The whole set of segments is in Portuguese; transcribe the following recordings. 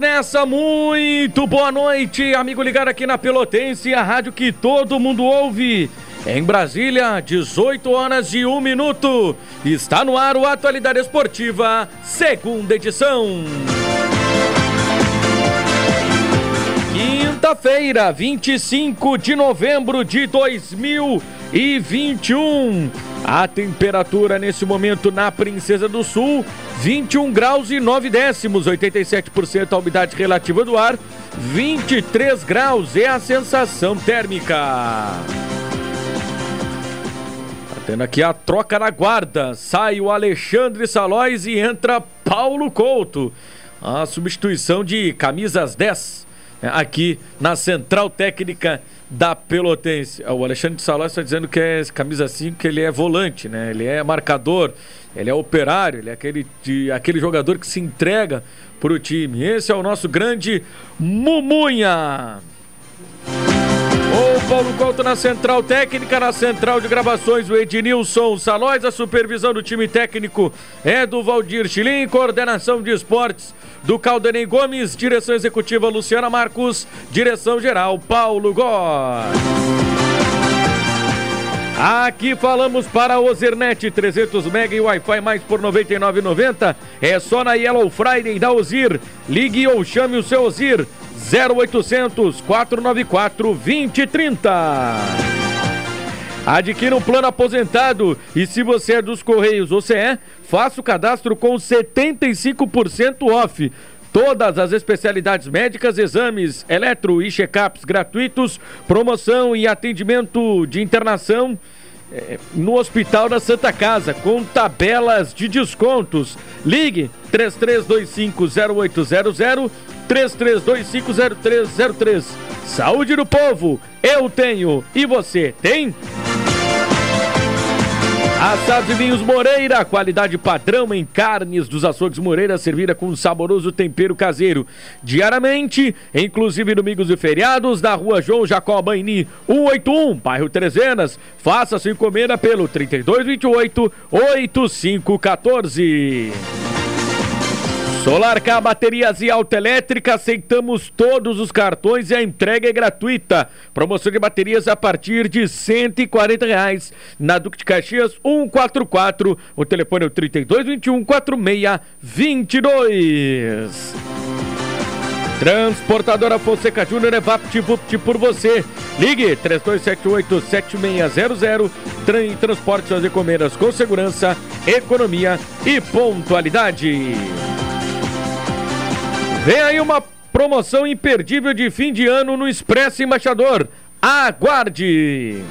nessa. Muito boa noite, amigo ligado aqui na Pelotense, a rádio que todo mundo ouve. Em Brasília, 18 horas e 1 minuto. Está no ar o Atualidade Esportiva, segunda edição. Quinta-feira, 25 de novembro de 2021. A temperatura nesse momento na Princesa do Sul, 21 graus e 9 décimos, 87% a umidade relativa do ar, 23 graus é a sensação térmica. Tá tendo aqui a troca na guarda. Sai o Alexandre Salóis e entra Paulo Couto. A substituição de camisas 10 né, aqui na central técnica da Pelotense. O Alexandre de está dizendo que é camisa 5, que ele é volante, né? Ele é marcador, ele é operário, ele é aquele, de, aquele jogador que se entrega para o time. Esse é o nosso grande Mumunha. O Paulo Couto na central técnica, na central de gravações, o Ednilson Salóis, a supervisão do time técnico é do Valdir Chilim, coordenação de esportes do Caldenei Gomes, direção executiva Luciana Marcos, direção geral Paulo Góes. Aqui falamos para o Ozirnet 300 MB e Wi-Fi mais por R$ 99,90. É só na Yellow Friday da Ozir. Ligue ou chame o seu Ozir 0800 494 2030. Adquira um plano aposentado e se você é dos Correios ou é, faça o cadastro com 75% off. Todas as especialidades médicas, exames, eletro e check-ups gratuitos, promoção e atendimento de internação no Hospital da Santa Casa, com tabelas de descontos. Ligue 33250800 33250303. Saúde do povo, eu tenho e você tem? Assados e vinhos Moreira, qualidade padrão em carnes dos açougues Moreira, servida com um saboroso tempero caseiro. Diariamente, inclusive domingos e feriados, da rua João Jacó Baini, 181, bairro Trezenas. Faça sua encomenda pelo 3228 8514. Solar K Baterias e Autoelétrica, aceitamos todos os cartões e a entrega é gratuita. Promoção de baterias a partir de 140 reais. Na Duque de Caxias 144. O telefone é o 3221 4622. Transportadora Fonseca Júnior é VaptVupt por você. Ligue 3278-7600. Trem transporte suas encomendas com segurança, economia e pontualidade. Vem aí uma promoção imperdível de fim de ano no Expresso Embaixador. Aguarde!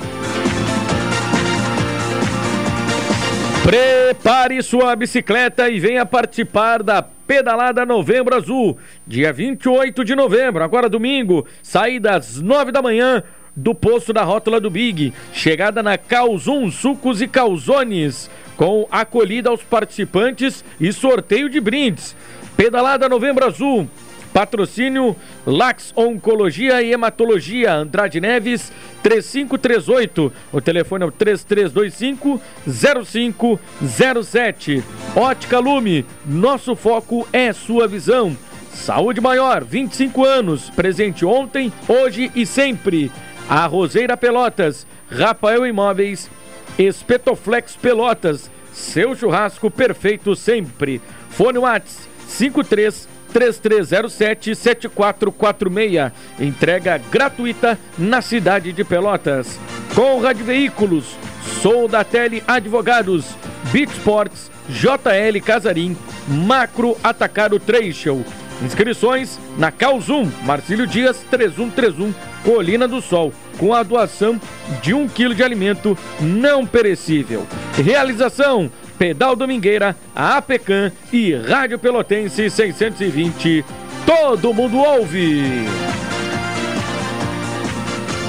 Prepare sua bicicleta e venha participar da Pedalada Novembro Azul, dia 28 de novembro, agora domingo, saída às 9 da manhã do posto da rótula do Big, chegada na Calzum Sucos e Calzones, com acolhida aos participantes e sorteio de brindes. Pedalada Novembro Azul. Patrocínio Lax Oncologia e Hematologia, Andrade Neves, 3538. O telefone é o 3325 0507. Ótica Lume, nosso foco é sua visão. Saúde Maior, 25 anos, presente ontem, hoje e sempre. A Roseira Pelotas, Rafael Imóveis, Espetoflex Pelotas, seu churrasco perfeito sempre. Fone Whats 53 3307 7446. Entrega gratuita na cidade de Pelotas. Conrad Veículos, Sou da Tele Advogados, Beat Sports, JL Casarim, Macro Atacado Trecho. Inscrições na Calzum, Marcílio Dias 3131, Colina do Sol, com a doação de um quilo de alimento não perecível. Realização Pedal Domingueira, a APECAM e Rádio Pelotense 620. Todo mundo ouve!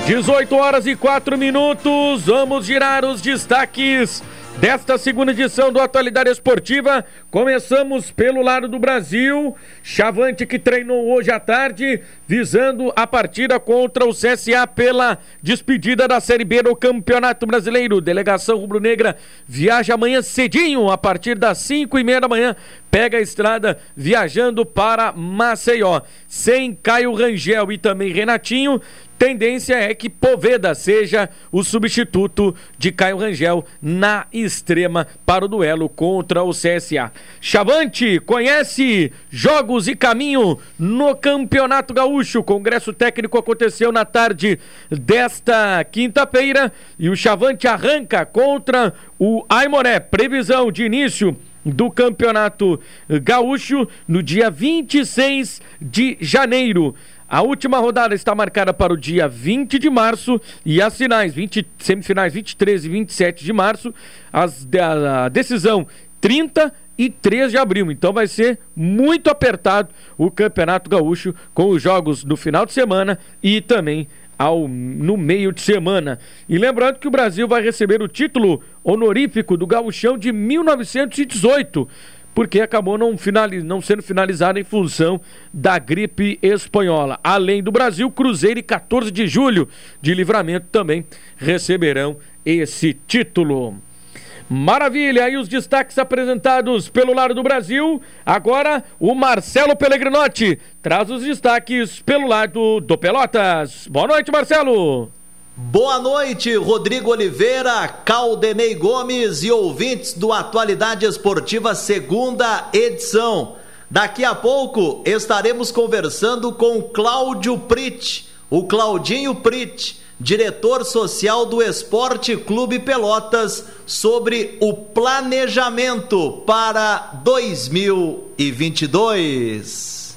18 horas e 4 minutos. Vamos girar os destaques desta segunda edição do Atualidade Esportiva. Começamos pelo lado do Brasil. Chavante que treinou hoje à tarde, visando a partida contra o CSA pela despedida da Série B do Campeonato Brasileiro. Delegação rubro-negra viaja amanhã cedinho, a partir das 5 e meia da manhã. Pega a estrada viajando para Maceió. Sem Caio Rangel e também Renatinho, Tendência é que Poveda seja o substituto de Caio Rangel na extrema para o duelo contra o CSA. Chavante conhece jogos e caminho no Campeonato Gaúcho. O Congresso Técnico aconteceu na tarde desta quinta-feira e o Chavante arranca contra o Aimoré. Previsão de início do Campeonato Gaúcho no dia 26 de janeiro. A última rodada está marcada para o dia 20 de março e as finais, 20, semifinais 23 e 27 de março, as, a, a decisão 30 e 3 de abril. Então vai ser muito apertado o Campeonato Gaúcho com os jogos no final de semana e também ao, no meio de semana. E lembrando que o Brasil vai receber o título honorífico do Gauchão de 1918 porque acabou não, finaliz, não sendo finalizada em função da gripe espanhola. Além do Brasil, Cruzeiro e 14 de julho de livramento também receberão esse título. Maravilha! E os destaques apresentados pelo lado do Brasil. Agora, o Marcelo Pellegrinotti traz os destaques pelo lado do Pelotas. Boa noite, Marcelo! Boa noite, Rodrigo Oliveira, Caldenei Gomes e ouvintes do Atualidade Esportiva, segunda edição. Daqui a pouco estaremos conversando com Cláudio Prit, o Claudinho Prit, diretor social do Esporte Clube Pelotas, sobre o planejamento para 2022.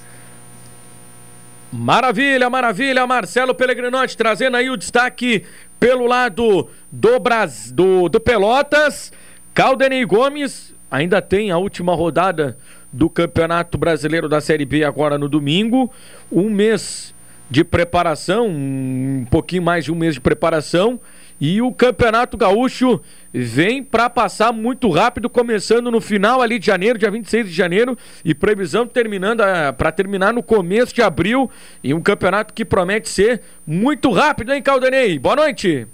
Maravilha, maravilha, Marcelo Pellegrinotti trazendo aí o destaque pelo lado do, Bras... do, do Pelotas. Caldenei Gomes ainda tem a última rodada do Campeonato Brasileiro da Série B agora no domingo. Um mês de preparação, um pouquinho mais de um mês de preparação. E o Campeonato Gaúcho vem para passar muito rápido, começando no final ali de janeiro, dia 26 de janeiro, e previsão terminando para terminar no começo de abril. E um campeonato que promete ser muito rápido, hein, Caldanei? Boa noite.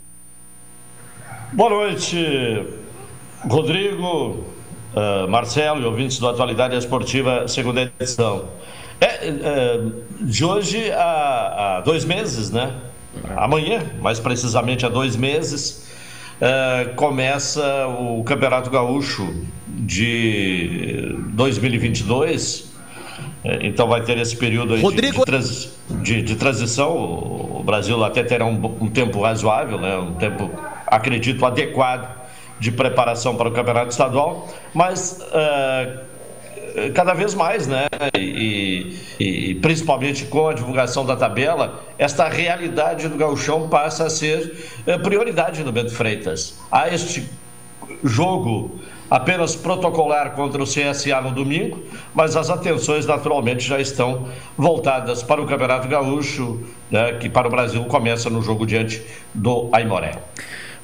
Boa noite, Rodrigo, uh, Marcelo e ouvintes do Atualidade Esportiva, segunda edição. É, é, de hoje a, a dois meses, né? Amanhã, mais precisamente há dois meses, uh, começa o Campeonato Gaúcho de 2022. É, então vai ter esse período de, de, trans, de, de, transição. O Brasil até terá um, um, tempo razoável, né? um tempo, acredito, adequado de preparação para o Campeonato Estadual. Mas uh, cada vez mais, né? E, e, principalmente com a divulgação da tabela, esta realidade do gauchão passa a ser eh, prioridade no Bento Freitas. Há este jogo apenas protocolar contra o CSA no domingo, mas as atenções naturalmente já estão voltadas para o Campeonato Gaúcho, né, que para o Brasil começa no jogo diante do Aimoré.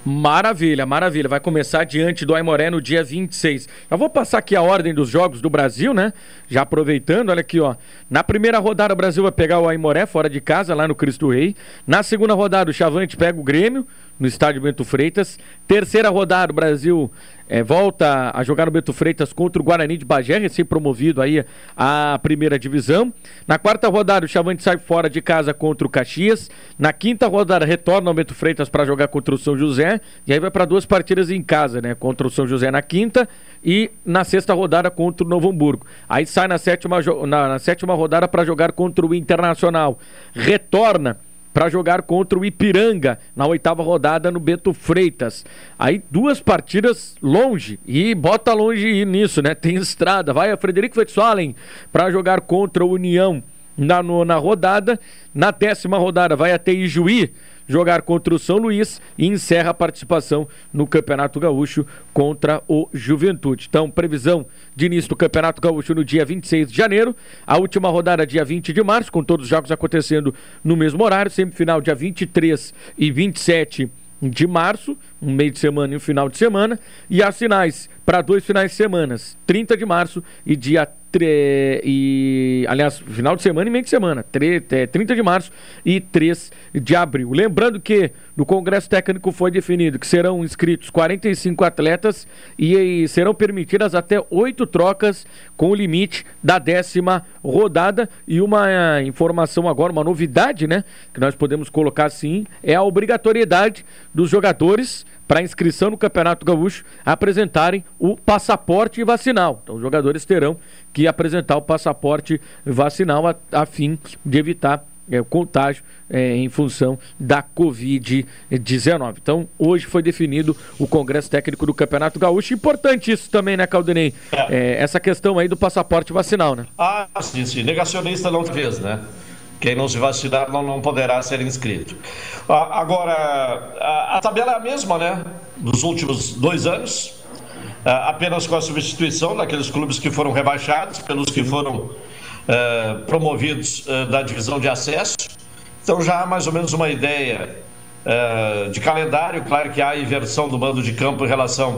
Maravilha, maravilha. Vai começar diante do Aimoré no dia 26. Eu vou passar aqui a ordem dos jogos do Brasil, né? Já aproveitando, olha aqui, ó. Na primeira rodada o Brasil vai pegar o Aimoré fora de casa, lá no Cristo Rei. Na segunda rodada o Chavante pega o Grêmio no estádio Bento Freitas. Terceira rodada, o Brasil é, volta a jogar no Bento Freitas contra o Guarani de Bagé, recém-promovido aí à primeira divisão. Na quarta rodada, o Chavante sai fora de casa contra o Caxias. Na quinta rodada, retorna ao Bento Freitas para jogar contra o São José. E aí vai para duas partidas em casa, né? Contra o São José na quinta e na sexta rodada contra o Novo Hamburgo. Aí sai na sétima, na, na sétima rodada para jogar contra o Internacional. Retorna para jogar contra o Ipiranga na oitava rodada no Bento Freitas. Aí duas partidas longe e bota longe nisso, né? Tem estrada. Vai a Frederico Westphalen para jogar contra o União na nona rodada. Na décima rodada vai até Ijuí jogar contra o São Luís e encerra a participação no Campeonato Gaúcho contra o Juventude. Então, previsão de início do Campeonato Gaúcho no dia 26 de janeiro, a última rodada dia 20 de março, com todos os jogos acontecendo no mesmo horário, semifinal dia 23 e 27 de março, um meio de semana e um final de semana, e as finais para dois finais de semana, 30 de março e dia tre... e aliás, final de semana e meio de semana, tre... 30 é, de março e 3 de abril. Lembrando que no Congresso Técnico foi definido que serão inscritos 45 atletas e serão permitidas até oito trocas com o limite da décima rodada e uma informação agora, uma novidade, né, que nós podemos colocar assim, é a obrigatoriedade dos jogadores para inscrição no Campeonato Gaúcho apresentarem o passaporte vacinal. Então, os jogadores terão que apresentar o passaporte vacinal a, a fim de evitar é, o contágio é, em função da Covid-19. Então, hoje foi definido o Congresso Técnico do Campeonato Gaúcho. Importante isso também, né, Caldenei? É. é essa questão aí do passaporte vacinal, né? Ah, sim, sim. Negacionista não fez, né? Quem não se vacinar não, não poderá ser inscrito. Agora, a, a tabela é a mesma, né? Dos últimos dois anos, apenas com a substituição daqueles clubes que foram rebaixados, pelos que foram uh, promovidos uh, da divisão de acesso. Então já há mais ou menos uma ideia de calendário. Claro que há inversão do mando de campo em relação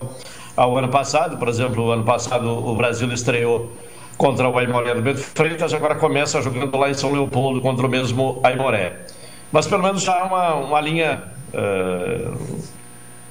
ao ano passado. Por exemplo, o ano passado o Brasil estreou contra o Aimoré do Bento Freitas, agora começa jogando lá em São Leopoldo contra o mesmo Aimoré. Mas pelo menos já há uma, uma linha uh,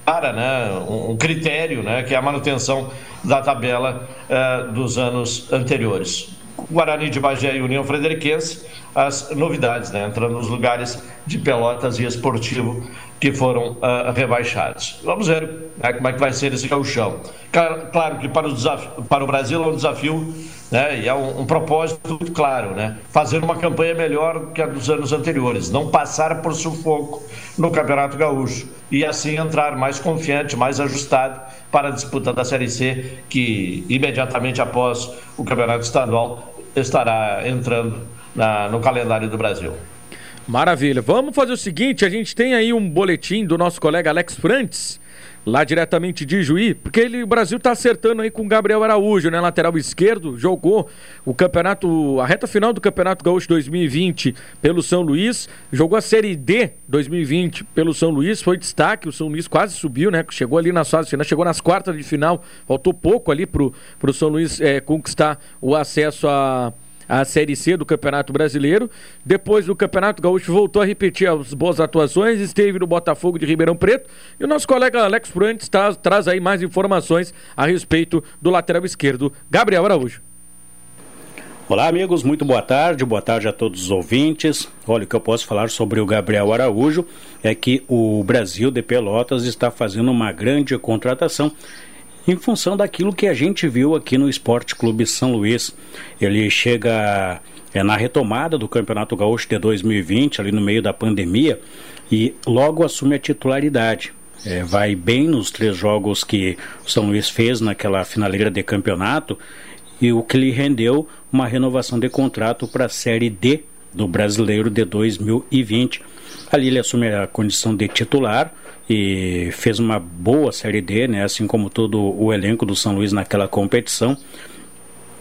clara, né? um, um, critério, né? que é a manutenção da tabela uh, dos anos anteriores. Guarani de Bagé e União Frederiquense, as novidades, né? entrando nos lugares de Pelotas e Esportivo que foram uh, rebaixados. Vamos ver né, como é que vai ser esse gauchão. Claro, claro que para o, desafio, para o Brasil é um desafio né, e é um, um, propósito muito claro, né? fazer uma campanha melhor do que a dos anos anteriores, não passar por sufoco no Campeonato Gaúcho e assim entrar mais confiante, mais ajustado para a disputa da Série C, que imediatamente após o Campeonato Estadual estará entrando na, no calendário do Brasil. Maravilha. Vamos fazer o seguinte: a gente tem aí um boletim do nosso colega Alex Frantes, lá diretamente de Juí, porque ele, o Brasil está acertando aí com o Gabriel Araújo, né? Lateral esquerdo, jogou o campeonato, a reta final do Campeonato Gaúcho 2020 pelo São Luís, jogou a Série D 2020 pelo São Luís, foi destaque, o São Luís quase subiu, né? Chegou ali nas fases finais, chegou nas quartas de final, faltou pouco ali pro, pro São Luís é, conquistar o acesso a a Série C do Campeonato Brasileiro. Depois do Campeonato Gaúcho voltou a repetir as boas atuações, esteve no Botafogo de Ribeirão Preto. E o nosso colega Alex Pruantes traz, traz aí mais informações a respeito do lateral esquerdo, Gabriel Araújo. Olá, amigos, muito boa tarde, boa tarde a todos os ouvintes. Olha, o que eu posso falar sobre o Gabriel Araújo é que o Brasil de Pelotas está fazendo uma grande contratação em função daquilo que a gente viu aqui no Esporte Clube São Luís. Ele chega é, na retomada do Campeonato Gaúcho de 2020, ali no meio da pandemia, e logo assume a titularidade. É, vai bem nos três jogos que o São Luís fez naquela finaleira de campeonato e o que lhe rendeu uma renovação de contrato para a Série D do Brasileiro de 2020. Ali ele assume a condição de titular, e fez uma boa Série D, né, assim como todo o elenco do São Luís naquela competição.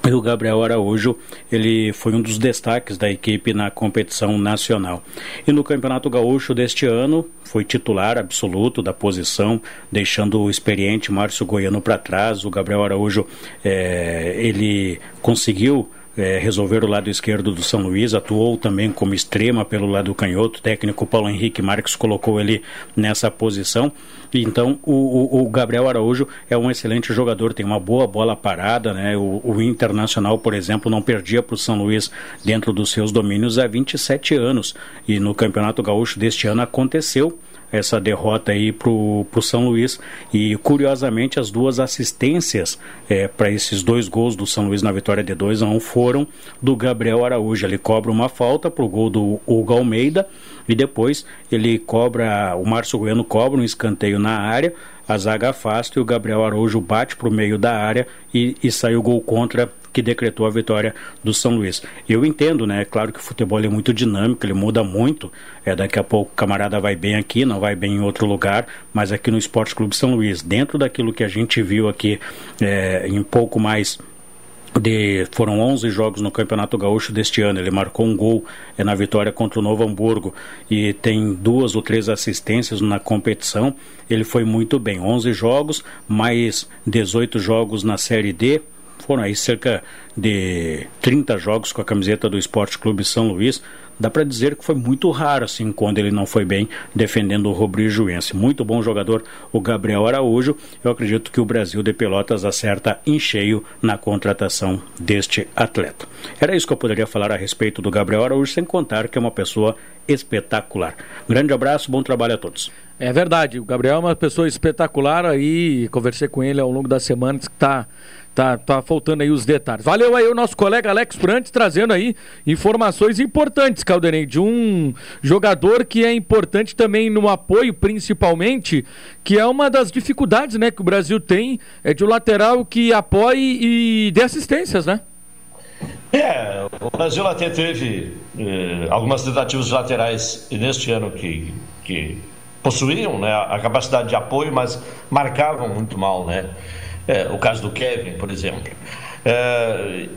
E o Gabriel Araújo, ele foi um dos destaques da equipe na competição nacional. E no Campeonato Gaúcho deste ano, foi titular absoluto da posição, deixando o experiente Márcio Goiano para trás. O Gabriel Araújo, é, ele conseguiu é, resolver o lado esquerdo do São Luís, atuou também como extrema pelo lado canhoto, o técnico Paulo Henrique Marques colocou ele nessa posição. Então o, o, o, Gabriel Araújo é um excelente jogador, tem uma boa bola parada, né? O, o Internacional, por exemplo, não perdia para o São Luís dentro dos seus domínios há 27 anos e no Campeonato Gaúcho deste ano aconteceu essa derrota aí pro, pro São Luís e curiosamente as duas assistências é, para esses dois gols do São Luís na vitória de 2 a 1 um foram do Gabriel Araújo. Ele cobra uma falta pro gol do Hugo Almeida e depois ele cobra, o Márcio Goiano cobra um escanteio na área, a zaga afasta e o Gabriel Araújo bate pro meio da área e, e sai o gol contra que decretou a vitória do São Luís. Eu entendo, né? É claro que o futebol é muito dinâmico, ele muda muito. É, daqui a pouco o camarada vai bem aqui, não vai bem em outro lugar, mas aqui no Esporte Clube São Luís, dentro daquilo que a gente viu aqui é, em pouco mais de, foram 11 jogos no Campeonato Gaúcho deste ano. Ele marcou um gol é, na vitória contra o Novo Hamburgo e tem duas ou três assistências na competição. Ele foi muito bem. 11 jogos, mais 18 jogos na Série D. Foram aí cerca de 30 jogos com a camiseta do Esporte Clube São Luís dá para dizer que foi muito raro assim quando ele não foi bem defendendo o Rubro-Juense. Muito bom jogador o Gabriel Araújo. Eu acredito que o Brasil de Pelotas acerta em cheio na contratação deste atleta. Era isso que eu poderia falar a respeito do Gabriel Araújo, sem contar que é uma pessoa espetacular. Grande abraço, bom trabalho a todos. É verdade, o Gabriel é uma pessoa espetacular aí, conversei com ele ao longo da semana, que está Tá, tá faltando aí os detalhes. Valeu aí o nosso colega Alex Prantes trazendo aí informações importantes, Caldenei, de um jogador que é importante também no apoio, principalmente, que é uma das dificuldades, né, que o Brasil tem, é de um lateral que apoie e dê assistências, né? É, o Brasil até teve eh, algumas tentativas laterais neste ano que, que possuíam né, a capacidade de apoio, mas marcavam muito mal, né? É, o caso do Kevin, por exemplo. É,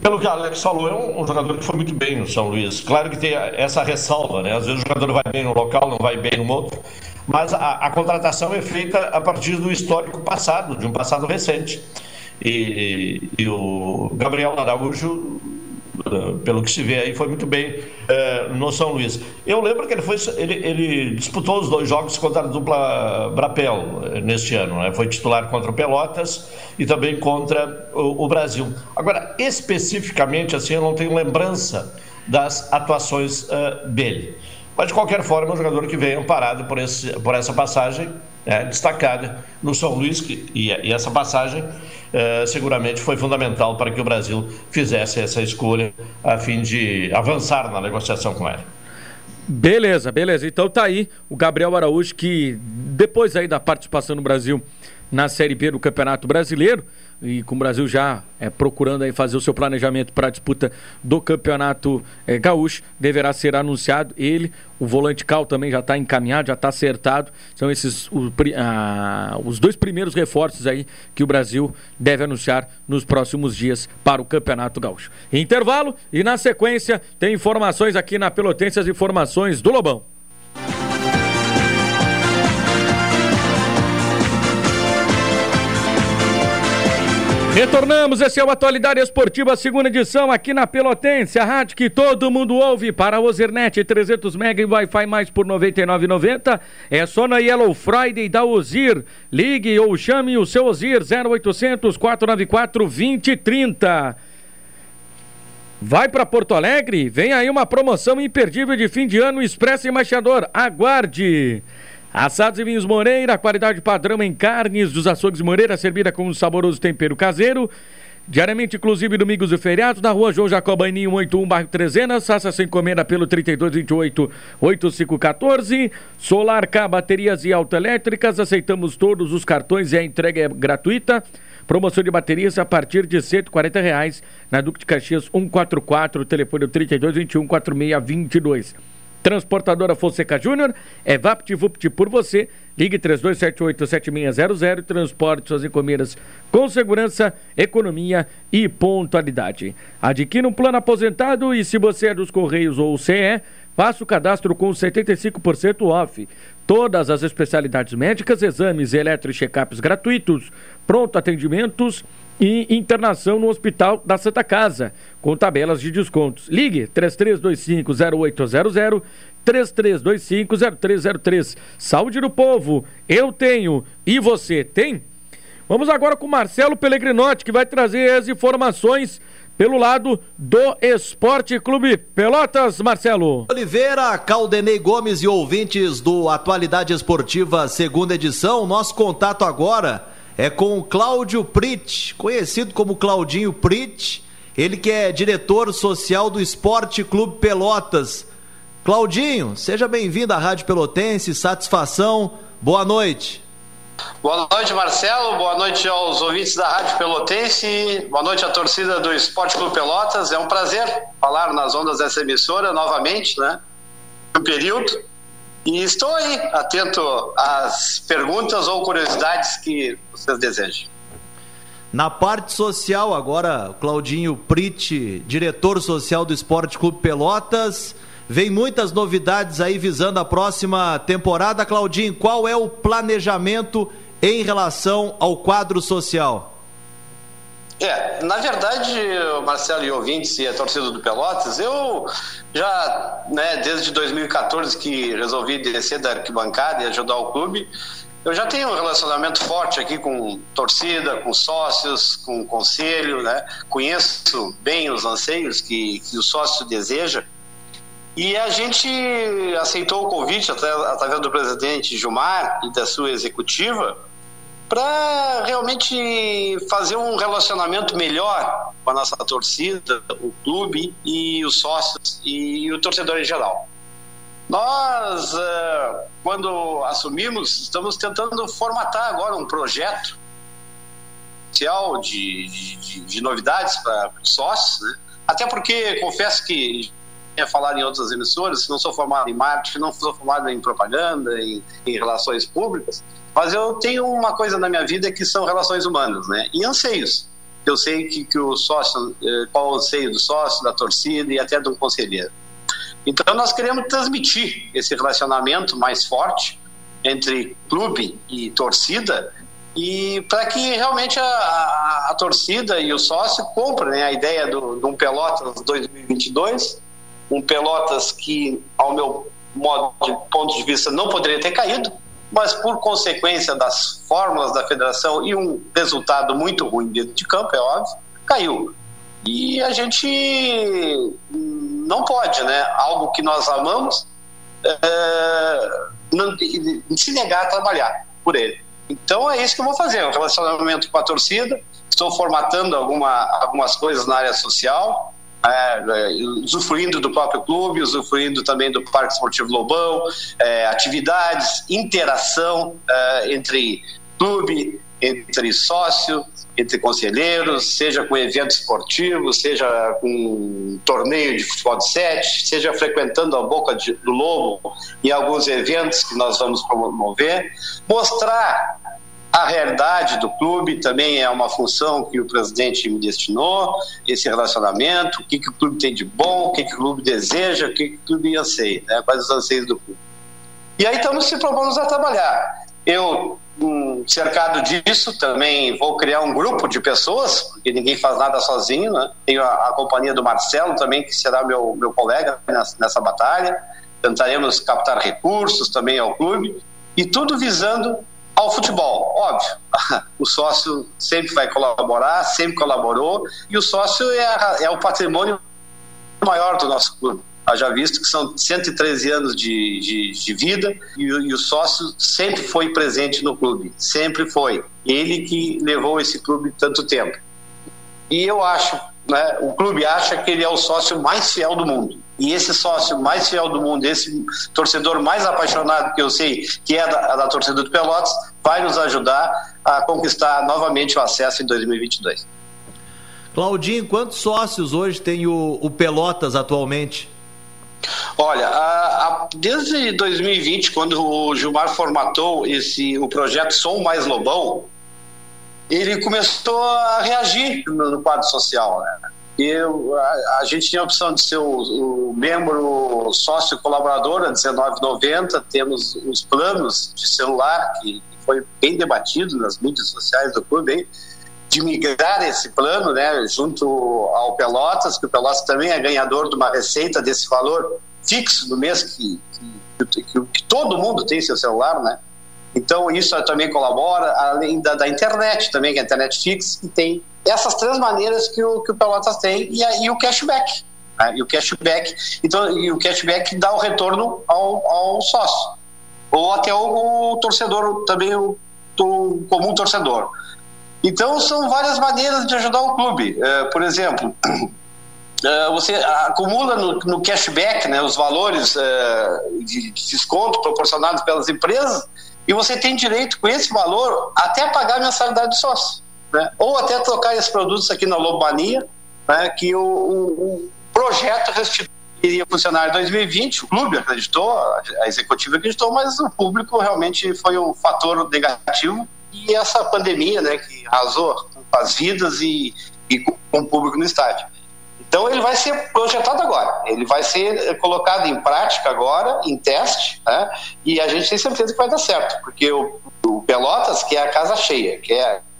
pelo que a Alex falou, é um, um, jogador que foi muito bem no São Luís. Claro que tem essa ressalva, né? Às vezes o jogador vai bem no local, não vai bem no outro. Mas a, a contratação é feita a partir do histórico passado, de um passado recente. E, e o Gabriel Araújo pelo que se vê aí, foi muito bem uh, no São Luís. Eu lembro que ele, foi, ele, ele, disputou os dois jogos contra a dupla Brapel uh, neste ano. Né? Foi titular contra o Pelotas e também contra o, o, Brasil. Agora, especificamente, assim, eu não tenho lembrança das atuações uh, dele. Mas, de qualquer forma, é um jogador que veio amparado por, esse, por essa passagem é, destacada no São Luís, que, e, e essa passagem é, seguramente foi fundamental para que o Brasil fizesse essa escolha a fim de avançar na negociação com ela. Beleza, beleza. Então tá aí o Gabriel Araújo que depois aí da participação no Brasil na Série B do Campeonato Brasileiro, e com o Brasil já é, procurando aí fazer o seu planejamento para a disputa do Campeonato é, Gaúcho, deverá ser anunciado. Ele, o volante Cal também já está encaminhado, já está acertado. São esses o, ah, os dois primeiros reforços aí que o Brasil deve anunciar nos próximos dias para o Campeonato Gaúcho. Intervalo e na sequência tem informações aqui na Pelotense, as informações do Lobão. Retornamos, esse é o Atualidade Esportiva, segunda edição aqui na Pelotense, a rádio que todo mundo ouve para Ozirnet, 300 MB e Wi-Fi mais por R$ 99,90. É só na Yellow Friday da Ozir. Ligue ou chame o seu Ozir 0800 494 2030. Vai para Porto Alegre? Vem aí uma promoção imperdível de fim de ano Expresso Embaixador. Aguarde! Assados e vinhos Moreira, qualidade padrão em carnes dos açougues Moreira, servida com um saboroso tempero caseiro. Diariamente, inclusive domingos e feriados, na rua João Jacobaninho, 181, bairro Trezenas. Faça sua encomenda pelo 3228-8514. Solar K, baterias e autoelétricas. Aceitamos todos os cartões e a entrega é gratuita. Promoção de baterias a partir de 140 reais na Duque de Caxias 144, telefone 3221 4622. Transportadora Fonseca Júnior é VaptVupt por você. Ligue 32787600 e transporte suas encomendas com segurança, economia e pontualidade. Adquira um plano aposentado e se você é dos Correios ou CE, faça o cadastro com 75% off. Todas as especialidades médicas, exames e eletro-check-ups gratuitos, pronto atendimentos e internação no Hospital da Santa Casa, com tabelas de descontos. Ligue 3325-0800, 3325-0303. Saúde do povo, eu tenho e você tem? Vamos agora com Marcelo Pellegrinotti, que vai trazer as informações pelo lado do Esporte Clube Pelotas, Marcelo. Oliveira, Caldenei Gomes e ouvintes do Atualidade Esportiva, segunda edição. Nosso contato agora é com o Cláudio Prit, conhecido como Claudinho Prit, ele que é diretor social do Esporte Clube Pelotas. Claudinho, seja bem-vindo à Rádio Pelotense, satisfação, boa noite. Boa noite, Marcelo. Boa noite aos ouvintes da Rádio Pelotense. Boa noite à torcida do Esporte Clube Pelotas. É um prazer falar nas ondas dessa emissora novamente, né? Um período. E estou aí, atento às perguntas ou curiosidades que vocês desejem. Na parte social, agora, Claudinho Prit, diretor social do Esporte Clube Pelotas. Vem muitas novidades aí visando a próxima temporada. Claudinho, qual é o planejamento em relação ao quadro social? É, na verdade, Marcelo e ouvintes e a torcida do Pelotas, eu já, né, desde 2014 que resolvi descer da arquibancada e ajudar o clube, eu já tenho um relacionamento forte aqui com torcida, com sócios, com conselho, né? Conheço bem os anseios que, que o sócio deseja. E a gente aceitou o convite através do presidente Gilmar e da sua executiva para realmente fazer um relacionamento melhor com a nossa torcida, o clube e os sócios e o torcedor em geral. Nós, eh, quando assumimos, estamos tentando formatar agora um projeto social de, de, de novidades para os sócios, né? até porque confesso que tinha falado em outras emissoras, não sou formado em marketing, não sou formado em propaganda, em, em relações públicas, mas eu tenho uma coisa na minha vida que são relações humanas, né? E anseios. Eu sei que, que o sócio, eh, qual o anseio do sócio, da torcida e até do conselheiro. Então nós queremos transmitir esse relacionamento mais forte entre clube e torcida e para que realmente a, a, a, torcida e o sócio comprem né, a ideia do, de um Pelotas 2022, um Pelotas que, ao meu modo de ponto de vista, não poderia ter caído, mas por consequência das fórmulas da federação e um resultado muito ruim dentro de campo, é óbvio, caiu. E a gente não pode, né? Algo que nós amamos, é, não, se negar a trabalhar por ele. Então é isso que eu vou fazer, um relacionamento com a torcida, estou formatando alguma, algumas coisas na área social, é, é, usufruindo do próprio clube, usufruindo também do Parque Esportivo Lobão, é, atividades, interação é, entre clube, entre sócio, entre conselheiros, seja com evento esportivo, seja com torneio de futebol de sete, seja frequentando a Boca de, do Lobo em alguns eventos que nós vamos promover, mostrar a realidade do clube também é uma função que o presidente me destinou, esse relacionamento, o que, que o clube tem de bom, o que, que o clube deseja, o que, que o clube anseia, né? quais os anseios do clube. E aí estamos se propondo a trabalhar. Eu, um, cercado disso, também vou criar um grupo de pessoas, porque ninguém faz nada sozinho, né? Tenho a, a companhia do Marcelo também, que será meu, meu colega nessa, nessa batalha. Tentaremos captar recursos também ao clube, e tudo visando ao futebol, óbvio. O sócio sempre vai colaborar, sempre colaborou, e o sócio é, é o patrimônio maior do nosso clube. Já visto que são 113 anos de, de, de vida e, e, o sócio sempre foi presente no clube, sempre foi. Ele que levou esse clube tanto tempo. E eu acho, né, o clube acha que ele é o sócio mais fiel do mundo. E esse sócio mais fiel do mundo, esse torcedor mais apaixonado que eu sei que é da, da torcida do Pelotas, vai nos ajudar a conquistar novamente o acesso em 2022. Claudinho, quantos sócios hoje tem o, o Pelotas atualmente? Olha, a, a, desde 2020, quando o Gilmar formatou esse, o projeto Som Mais Lobão, ele começou a reagir no, no quadro social. Né? Eu, a, a, gente tinha a opção de ser o, o membro sócio colaborador a 19,90, temos os planos de celular, que foi bem debatido nas mídias sociais do clube, hein? de migrar esse plano né, junto ao Pelotas, que o Pelotas também é ganhador de uma receita desse valor fixo no mês que, que, que, que todo mundo tem seu celular, né? Então isso também colabora, além da, da internet também, que é a internet fixa, que tem essas três maneiras que o, que o Pelotas tem e, e o cashback. Né? E o cashback, então, e o cashback dá o retorno ao, ao sócio. Ou até o, o torcedor, também o, o, comum torcedor. Então, são várias maneiras de ajudar o clube. É, por exemplo, é, você acumula no, no, cashback né, os valores é, de, de desconto proporcionados pelas empresas e você tem direito com esse valor até pagar a mensalidade do sócio né? ou até trocar esses produtos aqui na Lobania, né? que o, o, o projeto iria funcionar em 2020, o clube acreditou, a executiva acreditou, mas o público realmente foi um fator negativo e essa pandemia, né, que arrasou as vidas e, e com o público no estádio. Então ele vai ser projetado agora, ele vai ser colocado em prática agora, em teste, né? e a gente tem certeza que vai dar certo, porque o, o Pelotas quer a casa cheia,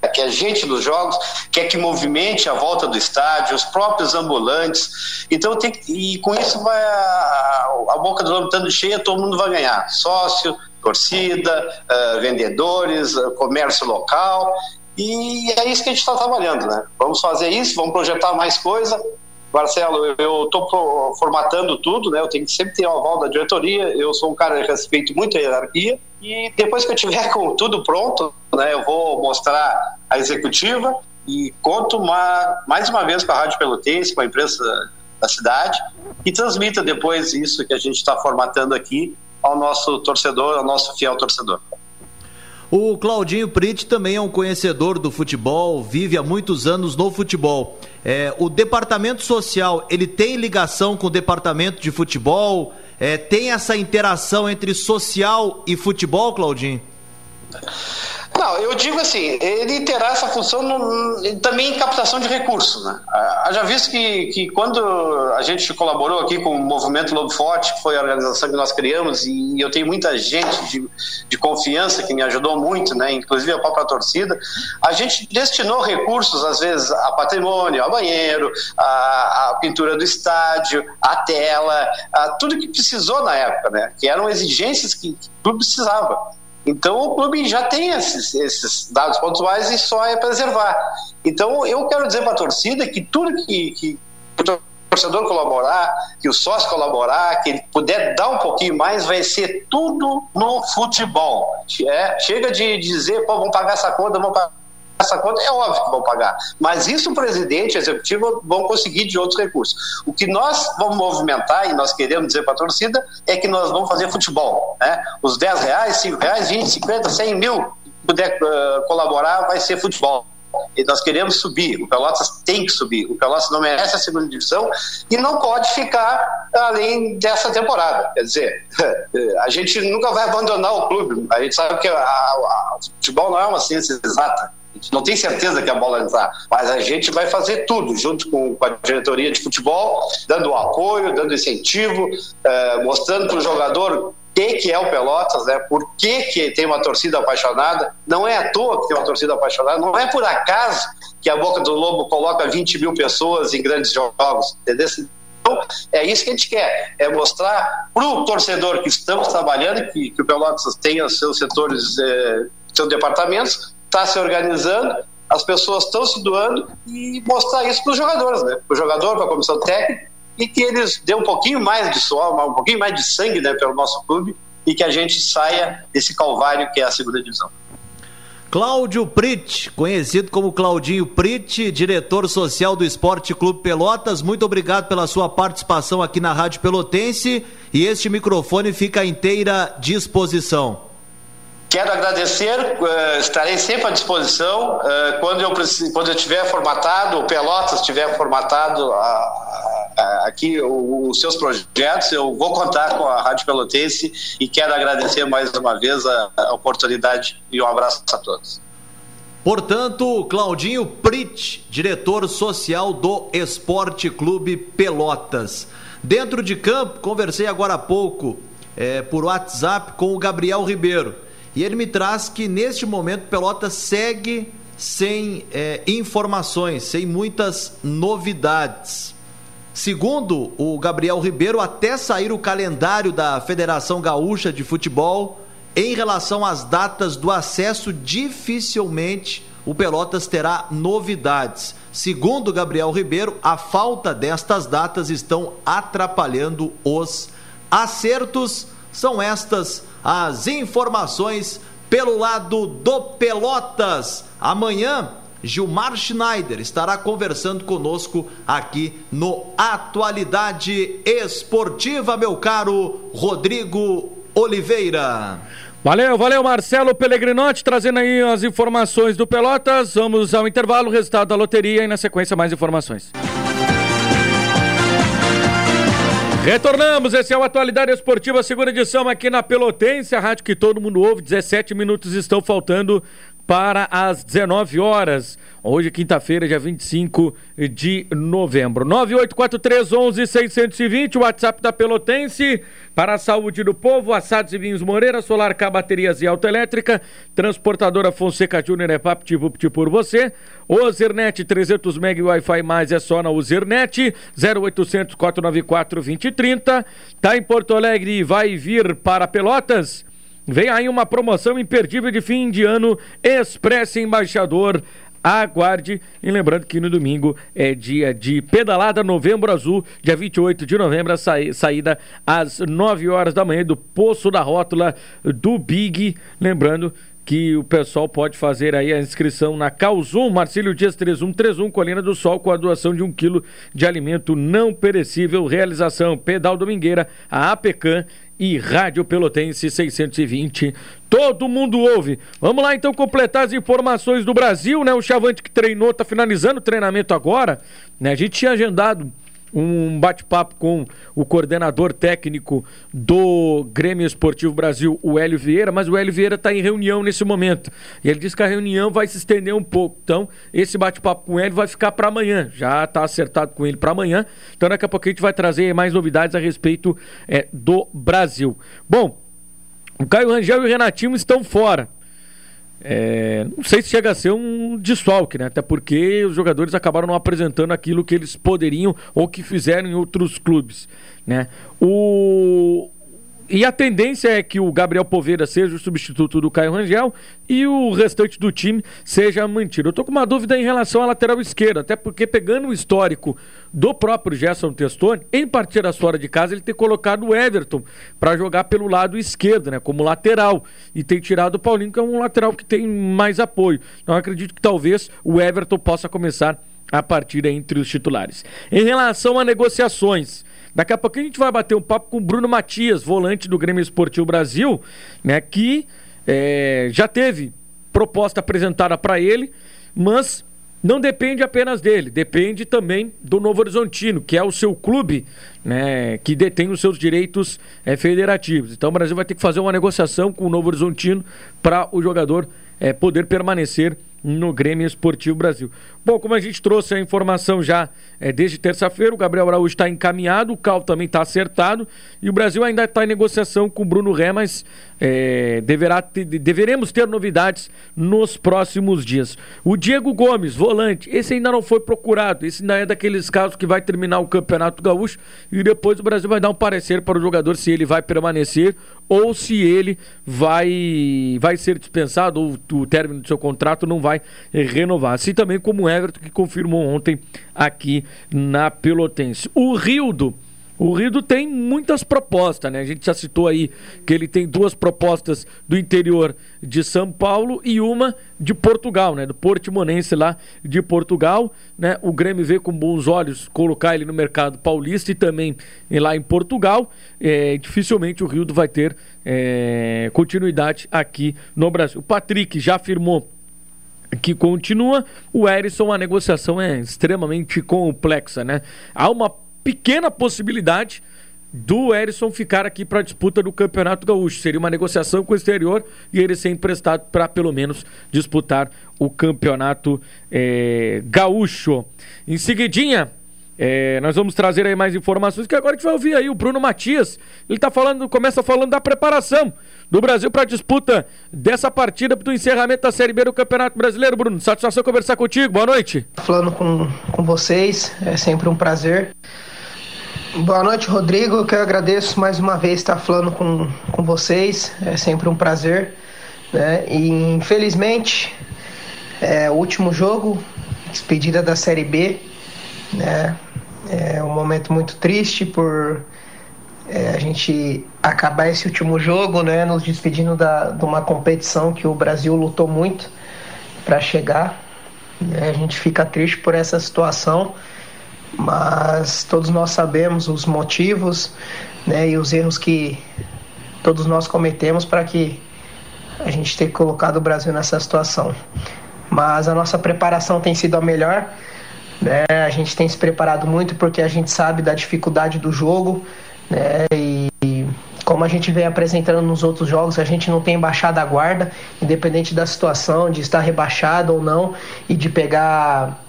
quer, quer gente nos jogos, quer que movimente a volta do estádio, os próprios ambulantes. Então tem e com isso vai a, a boca do lobo estando cheia, todo mundo vai ganhar. Sócio, torcida, uh, vendedores, uh, comércio local. E é isso que a gente está trabalhando, né? Vamos fazer isso, vamos projetar mais coisa, Marcelo, eu estou formatando tudo, né? Eu tenho que sempre ter o aval da diretoria. Eu sou um cara que respeito muito a hierarquia. E depois que eu tiver com tudo pronto, né? Eu vou mostrar a executiva e conto uma, mais uma vez com a Rádio Pelotense, com a imprensa da cidade, e transmita depois isso que a gente está formatando aqui ao nosso torcedor, ao nosso fiel torcedor. O Claudinho Prit também é um conhecedor do futebol, vive há muitos anos no futebol. É, o departamento social, ele tem ligação com o departamento de futebol? É, tem essa interação entre social e futebol, Claudinho? Não, eu digo assim, ele terá essa função no, também em captação de recursos. Né? Já visto que, que quando a gente colaborou aqui com o Movimento Lobo Forte, que foi a organização que nós criamos, e eu tenho muita gente de, de confiança que me ajudou muito, né? inclusive a própria torcida, a gente destinou recursos, às vezes, a patrimônio, a banheiro, a, a pintura do estádio, a tela, a tudo que precisou na época, né? que eram exigências que, que tudo precisava. Então o clube já tem esses, esses, dados pontuais e só é preservar. Então eu quero dizer para a torcida que tudo que, que o torcedor colaborar, que o sócio colaborar, que ele puder dar um pouquinho mais, vai ser tudo no futebol. É, chega de dizer, pô, vamos pagar essa conta, vamos pagar essa conta, é óbvio que vão pagar. Mas isso o presidente e a executiva vão conseguir de outros recursos. O que nós vamos movimentar e nós queremos dizer para a torcida é que nós vamos fazer futebol. Né? Os 10 reais, 5 reais, 20, 50, 100 mil, puder uh, colaborar, vai ser futebol. E nós queremos subir. O Pelotas tem que subir. O Pelotas não merece a segunda divisão e não pode ficar além dessa temporada. Quer dizer, a gente nunca vai abandonar o clube. A gente sabe que o futebol não é uma ciência exata gente não tem certeza que a bola entrar, mas a gente vai fazer tudo junto com, a diretoria de futebol, dando apoio, dando incentivo, eh, mostrando para o jogador o que, que é o Pelotas, né? por que, que tem uma torcida apaixonada. Não é à toa que tem uma torcida apaixonada, não é por acaso que a Boca do Lobo coloca 20 mil pessoas em grandes jogos, entendeu? Então, é isso que a gente quer, é mostrar para o torcedor que estamos trabalhando, que, que o Pelotas tenha seus setores, eh, seus departamentos, está se organizando, as pessoas estão se doando e mostrar isso para os jogadores, né? Para o jogador, para a comissão técnica, e que eles dêem um pouquinho mais de suor, um pouquinho mais de sangue né, pelo nosso clube e que a gente saia desse calvário que é a segunda divisão. Cláudio Prit, conhecido como Claudinho Prit, diretor social do Esporte Clube Pelotas, muito obrigado pela sua participação aqui na Rádio Pelotense e este microfone fica à inteira disposição. Quero agradecer, uh, estarei sempre à disposição. Uh, quando, eu, quando eu tiver formatado, o Pelotas tiver formatado aqui os seus projetos, eu vou contar com a Rádio Pelotense e quero agradecer mais uma vez a, a oportunidade e um abraço a todos. Portanto, Claudinho Prit, diretor social do Esporte Clube Pelotas. Dentro de campo, conversei agora há pouco é, por WhatsApp com o Gabriel Ribeiro e ele me traz que neste momento Pelota segue sem é, informações, sem muitas novidades. Segundo o Gabriel Ribeiro, até sair o calendário da Federação Gaúcha de Futebol, em relação às datas do acesso, dificilmente o Pelotas terá novidades. Segundo Gabriel Ribeiro, a falta destas datas estão atrapalhando os acertos. São estas as informações pelo lado do Pelotas. Amanhã, Gilmar Schneider estará conversando conosco aqui no Atualidade Esportiva, meu caro Rodrigo Oliveira. Valeu, valeu, Marcelo Pellegrinotti, trazendo aí as informações do Pelotas. Vamos ao intervalo, resultado da loteria e na sequência mais informações. Retornamos, esse é o Atualidade Esportiva, segunda edição aqui na Pelotense, a rádio que todo mundo ouve, 17 minutos estão faltando para as 19 horas. Hoje, quinta-feira, dia 25 de novembro. 984311-620, WhatsApp da Pelotense. Para a saúde do povo, assados e vinhos Moreira, Solar K Baterias e Autoelétrica, Transportadora Fonseca Júnior é papo tipo por você. Ozernet 300 MB Wi-Fi mais é só na Ozernet 0800 494 2030. Tá em Porto Alegre e vai vir para Pelotas. Vem aí uma promoção imperdível de fim de ano Expresso Embaixador. Aguarde. E lembrando que no domingo é dia de pedalada Novembro Azul, dia 28 de novembro, saída às 9 horas da manhã do Poço da Rótula do Big. Lembrando que o pessoal pode fazer aí a inscrição na Calzum, Marcílio Dias 3131, Colina do Sol, com a doação de um quilo de alimento não perecível. Realização Pedal Domingueira, a APECAM e Rádio Pelotense 620. Todo mundo ouve. Vamos lá então completar as informações do Brasil, né? O Chavante que treinou, tá finalizando o treinamento agora, né? A gente tinha agendado um bate-papo com o coordenador técnico do Grêmio Esportivo Brasil, o Hélio Vieira, mas o Hélio Vieira está em reunião nesse momento. E ele disse que a reunião vai se estender um pouco. Então, esse bate-papo com ele vai ficar para amanhã. Já está acertado com ele para amanhã. Então, daqui a pouco a gente vai trazer mais novidades a respeito é, do Brasil. Bom, o Caio Rangel e o Renatinho estão fora. É, não sei se chega a ser um desfalque, né? Até porque os jogadores acabaram não apresentando aquilo que eles poderiam ou que fizeram em outros clubes, né? O, e a tendência é que o Gabriel Poveira seja o substituto do Caio Rangel e o restante do time seja mantido. Eu tô com uma dúvida em relação à lateral esquerda, até porque pegando o histórico do próprio Gerson Testoni, em partidas fora de casa, ele tem colocado o Everton para jogar pelo lado esquerdo, né, como lateral, e tem tirado o Paulinho, que é um lateral que tem mais apoio. Então acredito que talvez o Everton possa começar a partida entre os titulares. Em relação a negociações, Daqui a pouco a gente vai bater um papo com o Bruno Matias, volante do Grêmio Esportivo Brasil, né, que é, já teve proposta apresentada para ele, mas não depende apenas dele, depende também do Novo Horizontino, que é o seu clube, né, que detém os seus direitos é, federativos. Então o Brasil vai ter que fazer uma negociação com o Novo Horizontino para o jogador é, poder permanecer no Grêmio Esportivo Brasil. Bom, como a gente trouxe a informação já é, desde terça-feira, o Gabriel Araújo está encaminhado, o Cal também está acertado e o Brasil ainda está em negociação com o Bruno Ré, mas é, deverá deveremos ter novidades nos próximos dias. O Diego Gomes, volante, esse ainda não foi procurado, esse ainda é daqueles casos que vai terminar o Campeonato Gaúcho e depois o Brasil vai dar um parecer para o jogador se ele vai permanecer ou se ele vai, vai ser dispensado ou o término do seu contrato não vai renovar. Assim também como o Everton, que confirmou ontem aqui na Pelotense. O Rildo. O Rildo tem muitas propostas, né? A gente já citou aí que ele tem duas propostas do interior de São Paulo e uma de Portugal, né? Do Portimonense lá de Portugal, né? O Grêmio vê com bons olhos colocar ele no mercado paulista e também lá em Portugal. É, dificilmente o Rildo vai ter é, continuidade aqui no Brasil. O Patrick já afirmou que continua. O Erisson, a negociação é extremamente complexa, né? Há uma pequena possibilidade do Erisson ficar aqui para a disputa do Campeonato Gaúcho. Seria uma negociação com o exterior e ele ser emprestado para pelo menos disputar o Campeonato é, Gaúcho. Em seguidinha, é, nós vamos trazer aí mais informações que agora a gente vai ouvir aí o Bruno Matias. Ele tá falando, começa falando da preparação do Brasil para a disputa dessa partida do encerramento da Série B do Campeonato Brasileiro. Bruno, satisfação conversar contigo. Boa noite. Falando com, com vocês, é sempre um prazer. Boa noite, Rodrigo. Eu que agradeço mais uma vez estar falando com, com vocês. É sempre um prazer. Né? E infelizmente, é o último jogo, despedida da Série B. Né? É um momento muito triste por é, a gente acabar esse último jogo, né, nos despedindo da, de uma competição que o Brasil lutou muito para chegar. É, a gente fica triste por essa situação, mas todos nós sabemos os motivos né, e os erros que todos nós cometemos para que a gente tenha colocado o Brasil nessa situação. Mas a nossa preparação tem sido a melhor. Né? A gente tem se preparado muito porque a gente sabe da dificuldade do jogo né? E como a gente vem apresentando nos outros jogos, a gente não tem baixado a guarda, independente da situação, de estar rebaixado ou não, e de pegar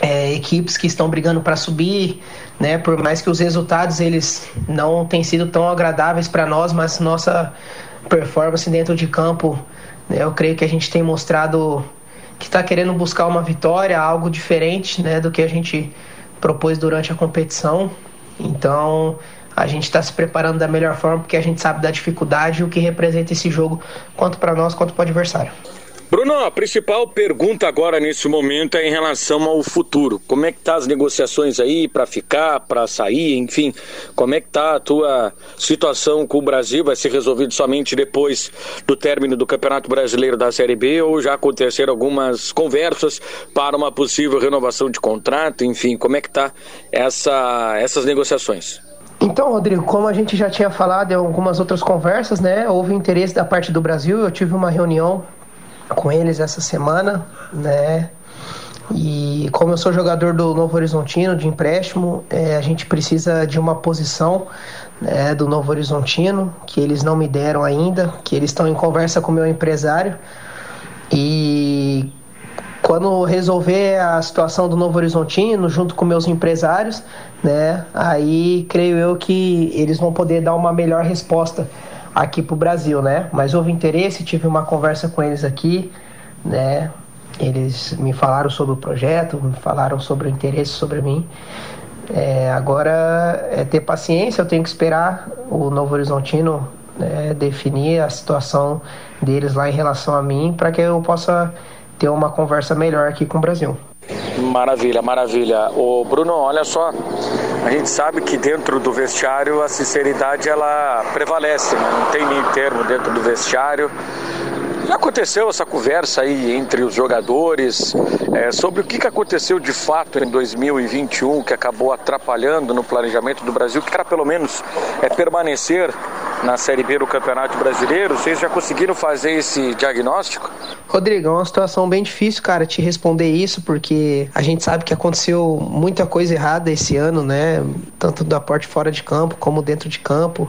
é, equipes que estão brigando para subir, né? Por mais que os resultados eles não tenham sido tão agradáveis para nós, mas nossa performance dentro de campo, né, eu creio que a gente tem mostrado que está querendo buscar uma vitória, algo diferente, né, do que a gente propôs durante a competição. Então, a gente está se preparando da melhor forma porque a gente sabe da dificuldade e o que representa esse jogo, quanto para nós quanto para o adversário. Bruno, a principal pergunta agora nesse momento é em relação ao futuro. Como é que tá as negociações aí para ficar, para sair, enfim, como é que tá a tua situação com o Brasil? Vai ser resolvido somente depois do término do Campeonato Brasileiro da Série B ou já aconteceram algumas conversas para uma possível renovação de contrato, enfim, como é que tá essa, essas negociações? Então, Rodrigo, como a gente já tinha falado em algumas outras conversas, né, houve interesse da parte do Brasil. Eu tive uma reunião com eles essa semana, né? E como eu sou jogador do Novo Horizontino de empréstimo, é, a gente precisa de uma posição né, do Novo Horizontino que eles não me deram ainda, que eles estão em conversa com o meu empresário. E quando resolver a situação do Novo Horizontino, junto com meus empresários, né, aí creio eu que eles vão poder dar uma melhor resposta aqui para o Brasil, né? Mas houve interesse, tive uma conversa com eles aqui, né? Eles me falaram sobre o projeto, me falaram sobre o interesse sobre mim. É, agora é ter paciência, eu tenho que esperar o Novo Horizontino né, definir a situação deles lá em relação a mim para que eu possa ter uma conversa melhor aqui com o Brasil. Maravilha, maravilha. O Bruno, olha só, a gente sabe que dentro do vestiário a sinceridade ela prevalece, né? não tem nem termo dentro do vestiário. Já aconteceu essa conversa aí entre os jogadores é, sobre o que, que aconteceu de fato em 2021 que acabou atrapalhando no planejamento do Brasil, que era pelo menos é, permanecer na Série B do Campeonato Brasileiro. Vocês já conseguiram fazer esse diagnóstico? Rodrigo, é uma situação bem difícil, cara, te responder isso, porque a gente sabe que aconteceu muita coisa errada esse ano, né? Tanto da parte fora de campo como dentro de campo.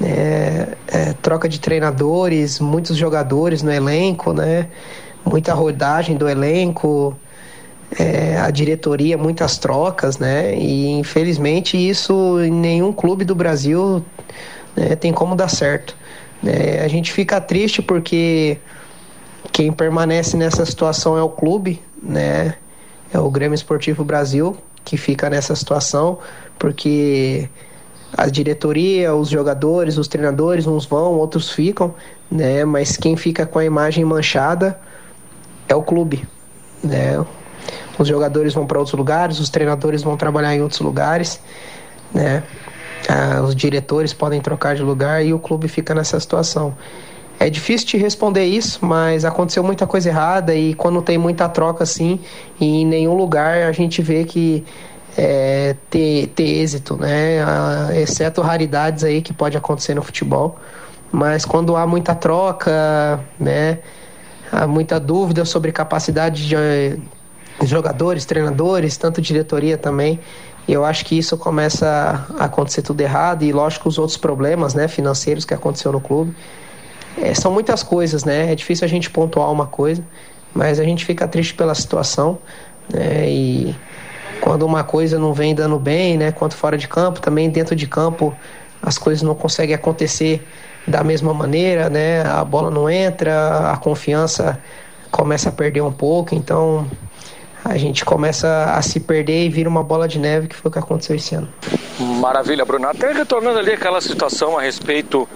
É, é, troca de treinadores, muitos jogadores no elenco, né? Muita rodagem do elenco, é, a diretoria, muitas trocas, né? E infelizmente isso em nenhum clube do Brasil né, tem como dar certo. É, a gente fica triste porque quem permanece nessa situação é o clube, né? É o Grêmio Esportivo Brasil que fica nessa situação, porque a diretoria, os jogadores, os treinadores, uns vão, outros ficam, né? Mas quem fica com a imagem manchada é o clube, né? Os jogadores vão para outros lugares, os treinadores vão trabalhar em outros lugares, né? Ah, os diretores podem trocar de lugar e o clube fica nessa situação. É difícil te responder isso, mas aconteceu muita coisa errada e quando tem muita troca assim, em nenhum lugar a gente vê que é, ter, ter êxito, né? Ah, exceto raridades aí que pode acontecer no futebol. Mas quando há muita troca, né? Há muita dúvida sobre capacidade de jogadores, treinadores, tanto diretoria também. E eu acho que isso começa a acontecer tudo errado e lógico os outros problemas, né, financeiros que aconteceu no clube. É, são muitas coisas, né? É difícil a gente pontuar uma coisa, mas a gente fica triste pela situação, né? E quando uma coisa não vem dando bem, né, quanto fora de campo, também dentro de campo as coisas não conseguem acontecer da mesma maneira, né? A bola não entra, a confiança começa a perder um pouco, então a gente começa a se perder e vira uma bola de neve, que foi o que aconteceu esse ano. Maravilha, Bruno. Até retornando ali aquela situação a respeito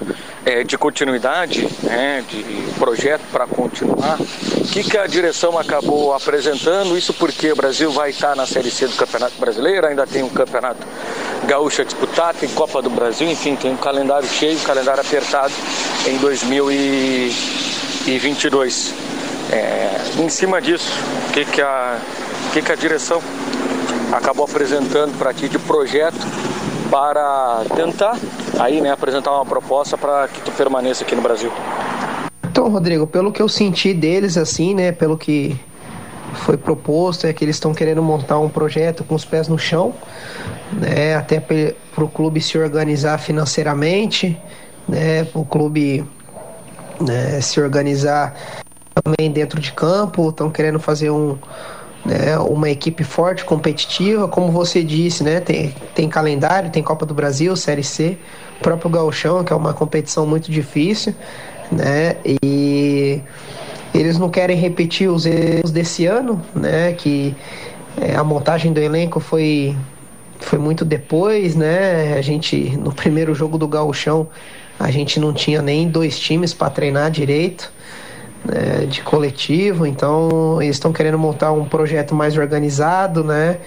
é, de continuidade, né, de projeto para continuar, o que, que a direção acabou apresentando? Isso porque o Brasil vai estar na Série C do Campeonato Brasileiro, ainda tem um Campeonato Gaúcho a disputar, tem Copa do Brasil, enfim, tem um calendário cheio, um calendário apertado em 2022. É, em cima disso, o que, que, a, que, que a direção acabou apresentando para ti de projeto para tentar aí, né, apresentar uma proposta para que tu permaneça aqui no Brasil? Então, Rodrigo, pelo que eu senti deles, assim, né, pelo que foi proposto, é que eles estão querendo montar um projeto com os pés no chão, né, até para o clube se organizar financeiramente, né, o clube né, se organizar também dentro de campo, estão querendo fazer um, né, uma equipe forte, competitiva, como você disse, né, tem, tem calendário, tem Copa do Brasil, Série C, próprio Gauchão, que é uma competição muito difícil, né, e eles não querem repetir os erros desse ano, né, que é, a montagem do elenco foi foi muito depois, né? A gente no primeiro jogo do Gauchão a gente não tinha nem dois times para treinar direito né, de coletivo, então eles estão querendo montar um projeto mais organizado, né?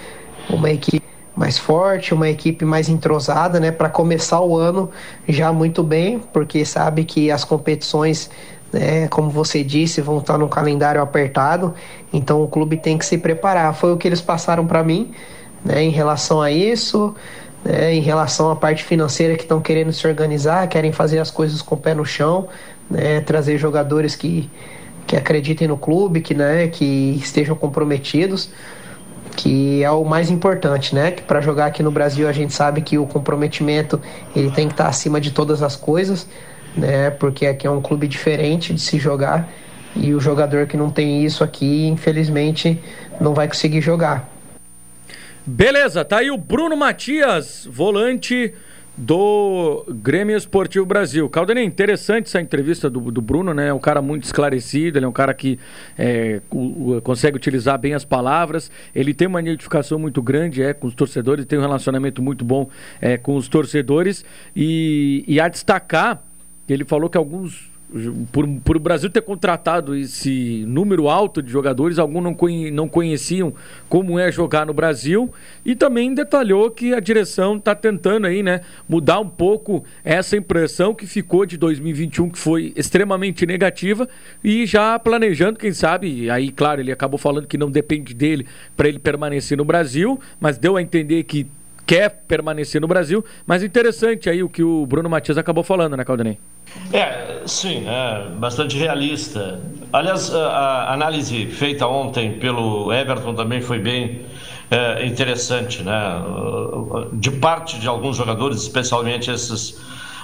Uma equipe mais forte, uma equipe mais entrosada, né? Para começar o ano já muito bem, porque sabe que as competições, né, como você disse, vão estar no calendário apertado, então o clube tem que se preparar. Foi o que eles passaram para mim, né? Em relação a isso. Né, em relação à parte financeira que estão querendo se organizar, querem fazer as coisas com o pé no chão, né, trazer jogadores que, que acreditem no clube, que, né, que estejam comprometidos, que é o mais importante, né? Que para jogar aqui no Brasil a gente sabe que o comprometimento ele tem que estar acima de todas as coisas, né? Porque aqui é um clube diferente de se jogar e o jogador que não tem isso aqui, infelizmente, não vai conseguir jogar. Beleza, tá aí o Bruno Matias, volante do Grêmio Esportivo Brasil. Caldenei, interessante essa entrevista do, do, Bruno, né? É um cara muito esclarecido, ele é um cara que é, consegue utilizar bem as palavras, ele tem uma identificação muito grande é, com os torcedores, tem um relacionamento muito bom é, com os torcedores e, e a destacar, ele falou que alguns por, por o Brasil ter contratado esse número alto de jogadores, alguns não, conhe, não conheciam como é jogar no Brasil e também detalhou que a direção está tentando aí, né, mudar um pouco essa impressão que ficou de 2021, que foi extremamente negativa e já planejando, quem sabe, aí claro, ele acabou falando que não depende dele para ele permanecer no Brasil, mas deu a entender que quer permanecer no Brasil, mas interessante aí o que o Bruno Matias acabou falando, né, Caldenei? É, sim, é bastante realista. Aliás, a, análise feita ontem pelo Everton também foi bem é, interessante, né? De parte de alguns jogadores, especialmente esses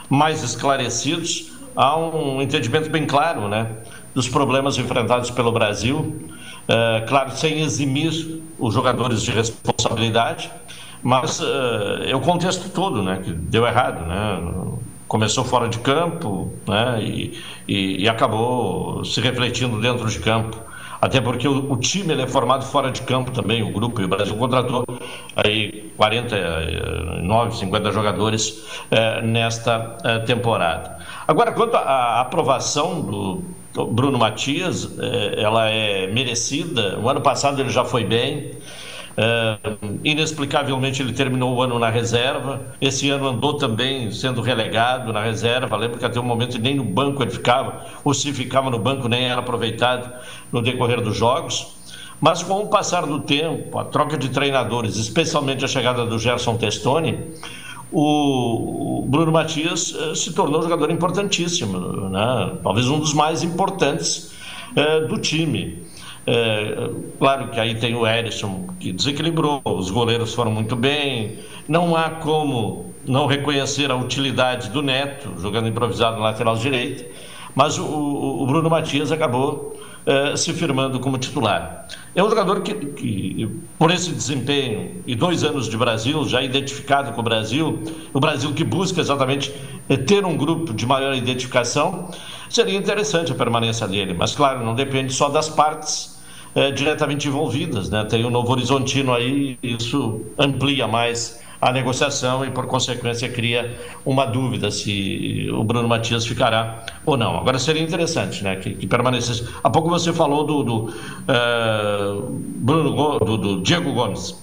mais esclarecidos, há um entendimento bem claro, né? Dos problemas enfrentados pelo Brasil, é, claro, sem eximir os jogadores de responsabilidade, mas é, é o contexto todo, né? Que deu errado, né? Começou fora de campo né, e, e, e, acabou se refletindo dentro de campo. Até porque o, o time é formado fora de campo também, o grupo, e o Brasil contratou aí 49, 50 jogadores eh, nesta eh, temporada. Agora, quanto à aprovação do Bruno Matias, eh, ela é merecida. O ano passado ele já foi bem. Uh, inexplicavelmente ele terminou o ano na reserva. Esse ano andou também sendo relegado na reserva. Lembro que até um momento nem no banco ele ficava, ou se ficava no banco nem era aproveitado no decorrer dos jogos. Mas com o passar do tempo, a troca de treinadores, especialmente a chegada do Gerson Testoni, o Bruno Matias uh, se tornou um jogador importantíssimo, né? talvez um dos mais importantes uh, do time. É, claro que aí tem o Erisson que desequilibrou, os goleiros foram muito bem. Não há como não reconhecer a utilidade do Neto, jogando improvisado na lateral direita, mas o, o Bruno Matias acabou é, se firmando como titular. É um jogador que, que, por esse desempenho e dois anos de Brasil, já identificado com o Brasil, o Brasil que busca exatamente é, ter um grupo de maior identificação, seria interessante a permanência dele. Mas, claro, não depende só das partes é, diretamente envolvidas. Né? Tem o Novo Horizontino aí, isso amplia mais a negociação e, por consequência, cria uma dúvida se o Bruno Matias ficará ou não. Agora, seria interessante né, que, que permanecesse. Há pouco você falou do, do, uh, Bruno, do, do Diego Gomes.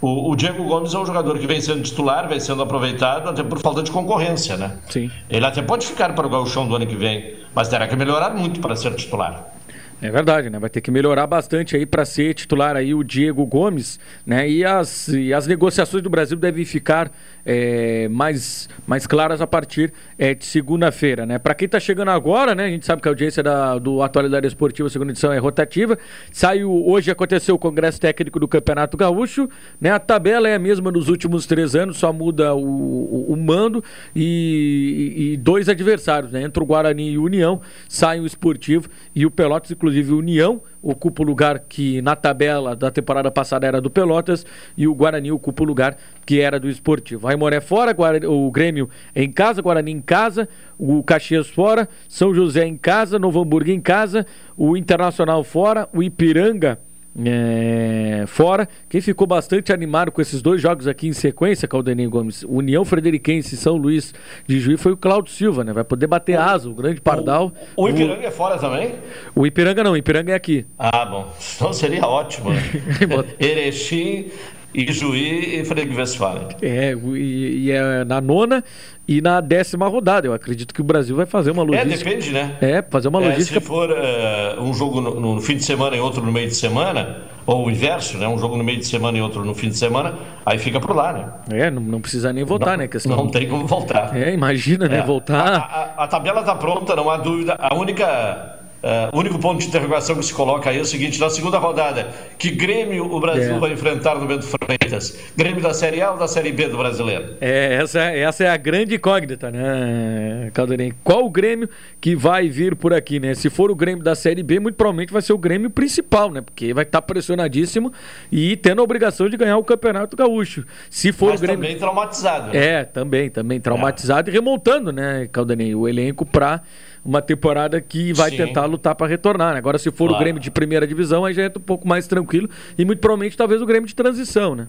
O, o, Diego Gomes é um jogador que vem sendo titular, vem sendo aproveitado até por falta de concorrência, né? Sim. Ele até pode ficar para o gauchão do ano que vem, mas terá que melhorar muito para ser titular. É verdade, né? Vai ter que melhorar bastante aí para ser titular aí o Diego Gomes, né? E as, e as negociações do Brasil devem ficar é, mais, mais claras a partir é, de segunda-feira, né? Para quem está chegando agora, né? A gente sabe que a audiência da, do Atualidade Esportiva, segunda edição, é rotativa. Saiu hoje aconteceu o Congresso Técnico do Campeonato Gaúcho, né? A tabela é a mesma nos últimos três anos, só muda o, o, o mando e, e, dois adversários, né? Entre o Guarani e o União, sai o Esportivo e o Pelotas, inclusive o União ocupa o lugar que na tabela da temporada passada era do Pelotas e o Guarani ocupa o lugar que era do Esportivo. Aimoré fora, o Grêmio em casa, Guarani em casa, o Caxias fora, São José em casa, Novo Hamburgo em casa, o Internacional fora, o Ipiranga é, fora. Quem ficou bastante animado com esses dois jogos aqui em sequência, Caldeninho Gomes, União Frederiquense e São Luís de Juiz, foi o Cláudio Silva, né? Vai poder bater asa, o grande pardal. O, o Ipiranga o... é fora também? O Ipiranga não, o Ipiranga é aqui. Ah, bom. Então seria ótimo. Né? Erechim, Ijuí e Freire Westphalen. É, e, e, é na nona e na décima rodada. Eu acredito que o Brasil vai fazer uma é, logística. É, depende, né? É, fazer uma logística. É, se for uh, um jogo no, no, fim de semana e outro no meio de semana, ou o inverso, né? Um jogo no meio de semana e outro no fim de semana, aí fica por lá, né? É, não, não precisa nem voltar, não, né? Questão... Não tem como voltar. É, imagina, né? É. Voltar. A, a, a tabela está pronta, não há dúvida. A única Uh, o único ponto de interrogação que se coloca aí é o seguinte: na segunda rodada, que Grêmio o Brasil é. vai enfrentar no Bento Freitas? Grêmio da Série A ou da Série B do brasileiro? É, essa, essa é a grande incógnita, né, Caldeirinho? Qual o Grêmio que vai vir por aqui, né? Se for o Grêmio da Série B, muito provavelmente vai ser o Grêmio principal, né? Porque vai estar pressionadíssimo e tendo a obrigação de ganhar o Campeonato Gaúcho. Se for Mas o Grêmio. também traumatizado. Né? É, também, também traumatizado é. e remontando, né, Caldeirinho? O elenco para uma temporada que vai Sim. tentar lutar para retornar. Né? Agora, se for claro. o Grêmio de primeira divisão, aí já entra um pouco mais tranquilo e muito provavelmente talvez o Grêmio de transição, né?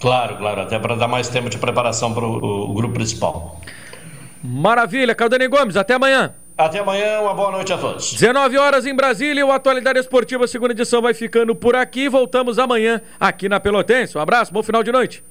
Claro, claro, até para dar mais tempo de preparação para o grupo principal. Maravilha, Caldani Gomes, até amanhã. Até amanhã, uma boa noite a todos. 19 horas em Brasília, o Atualidade Esportiva, segunda edição, vai ficando por aqui. Voltamos amanhã aqui na Pelotense. Um abraço, bom final de noite.